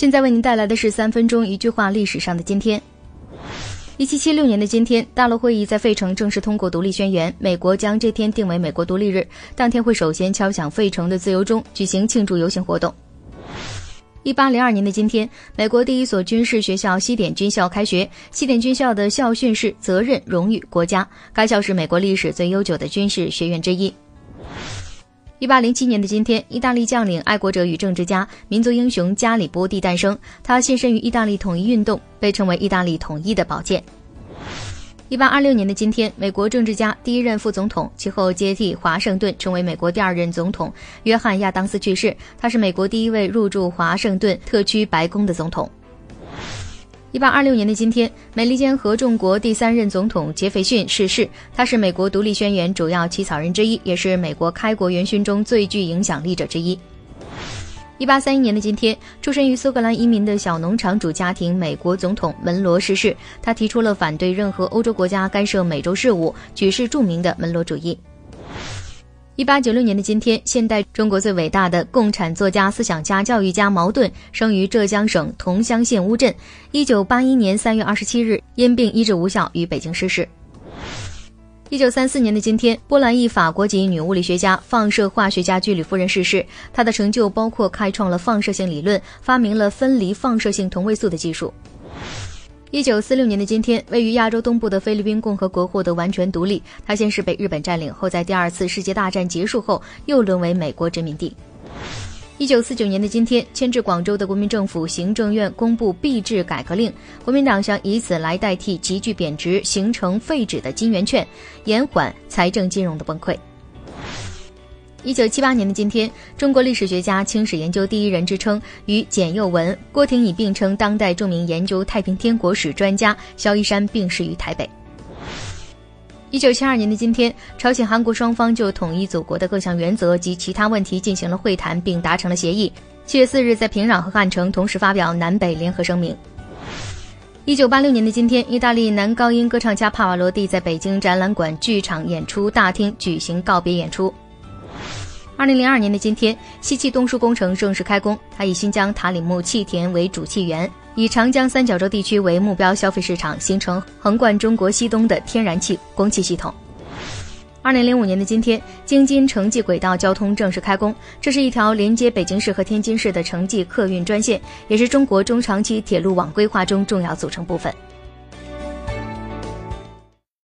现在为您带来的是三分钟一句话历史上的今天。一七七六年的今天，大陆会议在费城正式通过独立宣言，美国将这天定为美国独立日。当天会首先敲响费城的自由钟，举行庆祝游行活动。一八零二年的今天，美国第一所军事学校西点军校开学。西点军校的校训是“责任、荣誉、国家”。该校是美国历史最悠久的军事学院之一。一八零七年的今天，意大利将领、爱国者与政治家、民族英雄加里波第诞生。他献身于意大利统一运动，被称为意大利统一的宝剑。一八二六年的今天，美国政治家、第一任副总统，其后接替华盛顿成为美国第二任总统约翰亚当斯去世。他是美国第一位入驻华盛顿特区白宫的总统。一八二六年的今天，美利坚合众国第三任总统杰斐逊逝世。他是美国独立宣言主要起草人之一，也是美国开国元勋中最具影响力者之一。一八三一年的今天，出生于苏格兰移民的小农场主家庭美国总统门罗逝世。他提出了反对任何欧洲国家干涉美洲事务，举世著名的门罗主义。一八九六年的今天，现代中国最伟大的共产作家、思想家、教育家茅盾生于浙江省桐乡县乌镇。一九八一年三月二十七日，因病医治无效，于北京逝世。一九三四年的今天，波兰裔法国籍女物理学家、放射化学家居里夫人逝世。她的成就包括开创了放射性理论，发明了分离放射性同位素的技术。一九四六年的今天，位于亚洲东部的菲律宾共和国获得完全独立。它先是被日本占领，后在第二次世界大战结束后又沦为美国殖民地。一九四九年的今天，迁至广州的国民政府行政院公布币制改革令，国民党想以此来代替急剧贬值、形成废纸的金圆券，延缓财政金融的崩溃。一九七八年的今天，中国历史学家、清史研究第一人之称，与简又文、郭廷乙并称当代著名研究太平天国史专家。萧一山病逝于台北。一九七二年的今天，朝鲜、韩国双方就统一祖国的各项原则及其他问题进行了会谈，并达成了协议。七月四日，在平壤和汉城同时发表南北联合声明。一九八六年的今天，意大利男高音歌唱家帕瓦罗蒂在北京展览馆剧场演出大厅举行告别演出。二零零二年的今天，西气东输工程正式开工。它以新疆塔里木气田为主气源，以长江三角洲地区为目标消费市场，形成横贯中国西东的天然气供气系统。二零零五年的今天，京津城际轨道交通正式开工。这是一条连接北京市和天津市的城际客运专线，也是中国中长期铁路网规划中重要组成部分。